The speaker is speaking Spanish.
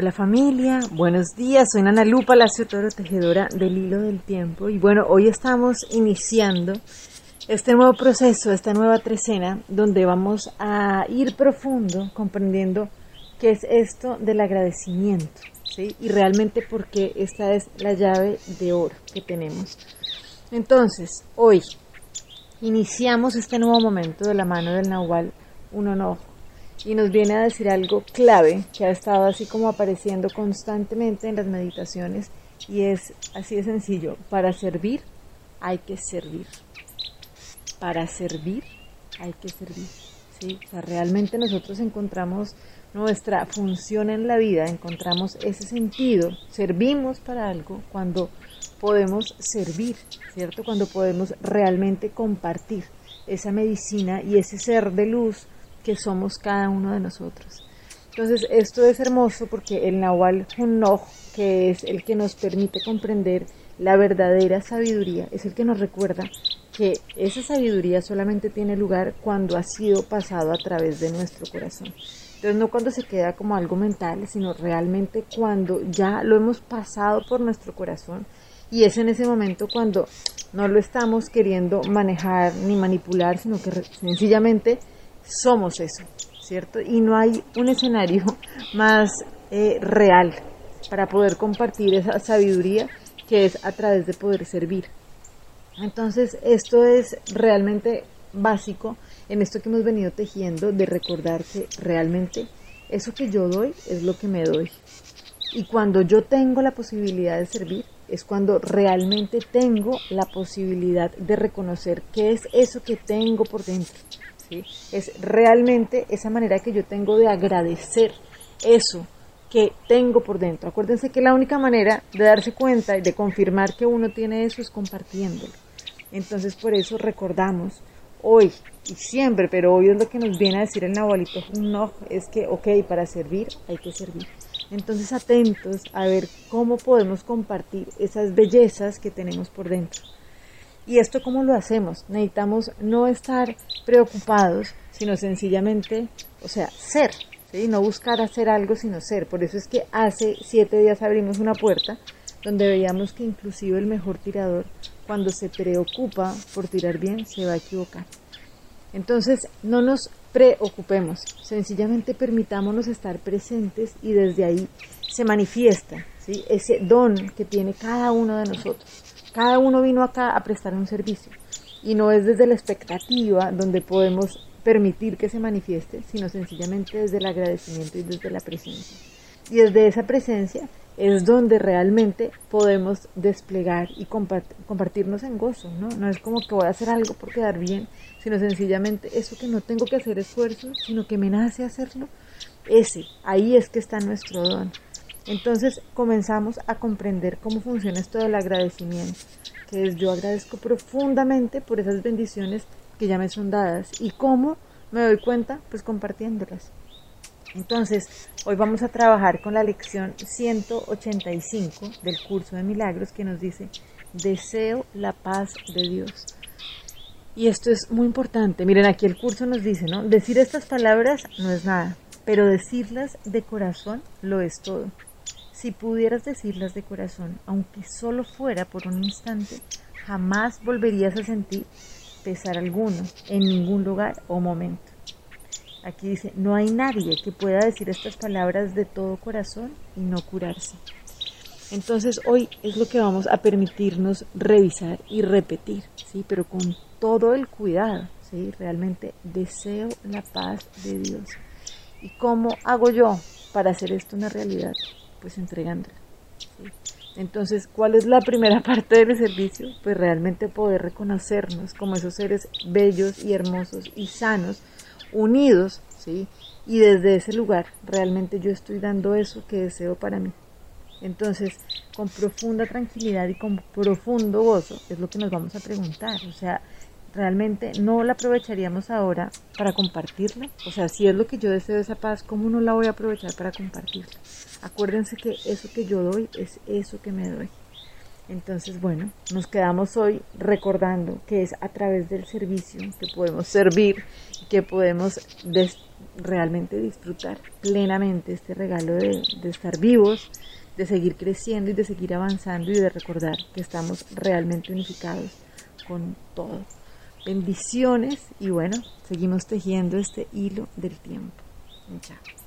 Hola familia, buenos días, soy Ana Lupa, la Toro, tejedora del hilo del tiempo y bueno, hoy estamos iniciando este nuevo proceso, esta nueva trecena, donde vamos a ir profundo comprendiendo qué es esto del agradecimiento, ¿sí? Y realmente porque esta es la llave de oro que tenemos. Entonces, hoy iniciamos este nuevo momento de la mano del Nahual un enojo y nos viene a decir algo clave que ha estado así como apareciendo constantemente en las meditaciones y es así de sencillo, para servir hay que servir. Para servir hay que servir. ¿sí? Realmente nosotros encontramos nuestra función en la vida, encontramos ese sentido, servimos para algo cuando podemos servir, ¿cierto? Cuando podemos realmente compartir esa medicina y ese ser de luz que somos cada uno de nosotros. Entonces, esto es hermoso porque el Nahual Hunnoj, que es el que nos permite comprender la verdadera sabiduría, es el que nos recuerda que esa sabiduría solamente tiene lugar cuando ha sido pasado a través de nuestro corazón. Entonces, no cuando se queda como algo mental, sino realmente cuando ya lo hemos pasado por nuestro corazón y es en ese momento cuando no lo estamos queriendo manejar ni manipular, sino que sencillamente somos eso, ¿cierto? Y no hay un escenario más eh, real para poder compartir esa sabiduría que es a través de poder servir. Entonces, esto es realmente básico en esto que hemos venido tejiendo de recordar que realmente eso que yo doy es lo que me doy. Y cuando yo tengo la posibilidad de servir, es cuando realmente tengo la posibilidad de reconocer qué es eso que tengo por dentro es realmente esa manera que yo tengo de agradecer eso que tengo por dentro. Acuérdense que la única manera de darse cuenta y de confirmar que uno tiene eso es compartiéndolo. Entonces por eso recordamos hoy y siempre, pero hoy es lo que nos viene a decir el Nahualito no, es que, ok, para servir hay que servir. Entonces atentos a ver cómo podemos compartir esas bellezas que tenemos por dentro. ¿Y esto cómo lo hacemos? Necesitamos no estar preocupados, sino sencillamente, o sea, ser, ¿sí? no buscar hacer algo, sino ser. Por eso es que hace siete días abrimos una puerta donde veíamos que inclusive el mejor tirador, cuando se preocupa por tirar bien, se va a equivocar. Entonces, no nos preocupemos, sencillamente permitámonos estar presentes y desde ahí se manifiesta ¿sí? ese don que tiene cada uno de nosotros. Cada uno vino acá a prestar un servicio y no es desde la expectativa donde podemos permitir que se manifieste, sino sencillamente desde el agradecimiento y desde la presencia. Y desde esa presencia es donde realmente podemos desplegar y compartirnos en gozo, ¿no? No es como que voy a hacer algo por quedar bien, sino sencillamente eso que no tengo que hacer esfuerzo, sino que me nace hacerlo, ese, ahí es que está nuestro don. Entonces comenzamos a comprender cómo funciona esto del agradecimiento, que es yo agradezco profundamente por esas bendiciones que ya me son dadas y cómo me doy cuenta, pues compartiéndolas. Entonces, hoy vamos a trabajar con la lección 185 del curso de milagros que nos dice, deseo la paz de Dios. Y esto es muy importante. Miren, aquí el curso nos dice, ¿no? Decir estas palabras no es nada, pero decirlas de corazón lo es todo. Si pudieras decirlas de corazón, aunque solo fuera por un instante, jamás volverías a sentir pesar alguno en ningún lugar o momento. Aquí dice, no hay nadie que pueda decir estas palabras de todo corazón y no curarse. Entonces hoy es lo que vamos a permitirnos revisar y repetir, ¿sí? pero con todo el cuidado. ¿sí? Realmente deseo la paz de Dios. ¿Y cómo hago yo para hacer esto una realidad? Pues entregándola. Entonces, ¿cuál es la primera parte del servicio? Pues realmente poder reconocernos como esos seres bellos y hermosos y sanos, unidos, ¿sí? Y desde ese lugar realmente yo estoy dando eso que deseo para mí. Entonces, con profunda tranquilidad y con profundo gozo es lo que nos vamos a preguntar. O sea, realmente no la aprovecharíamos ahora para compartirla. O sea, si es lo que yo deseo esa paz, ¿cómo no la voy a aprovechar para compartirla? Acuérdense que eso que yo doy es eso que me doy. Entonces, bueno, nos quedamos hoy recordando que es a través del servicio que podemos servir, que podemos realmente disfrutar plenamente este regalo de, de estar vivos, de seguir creciendo y de seguir avanzando y de recordar que estamos realmente unificados con todo. Bendiciones y bueno, seguimos tejiendo este hilo del tiempo. Chao.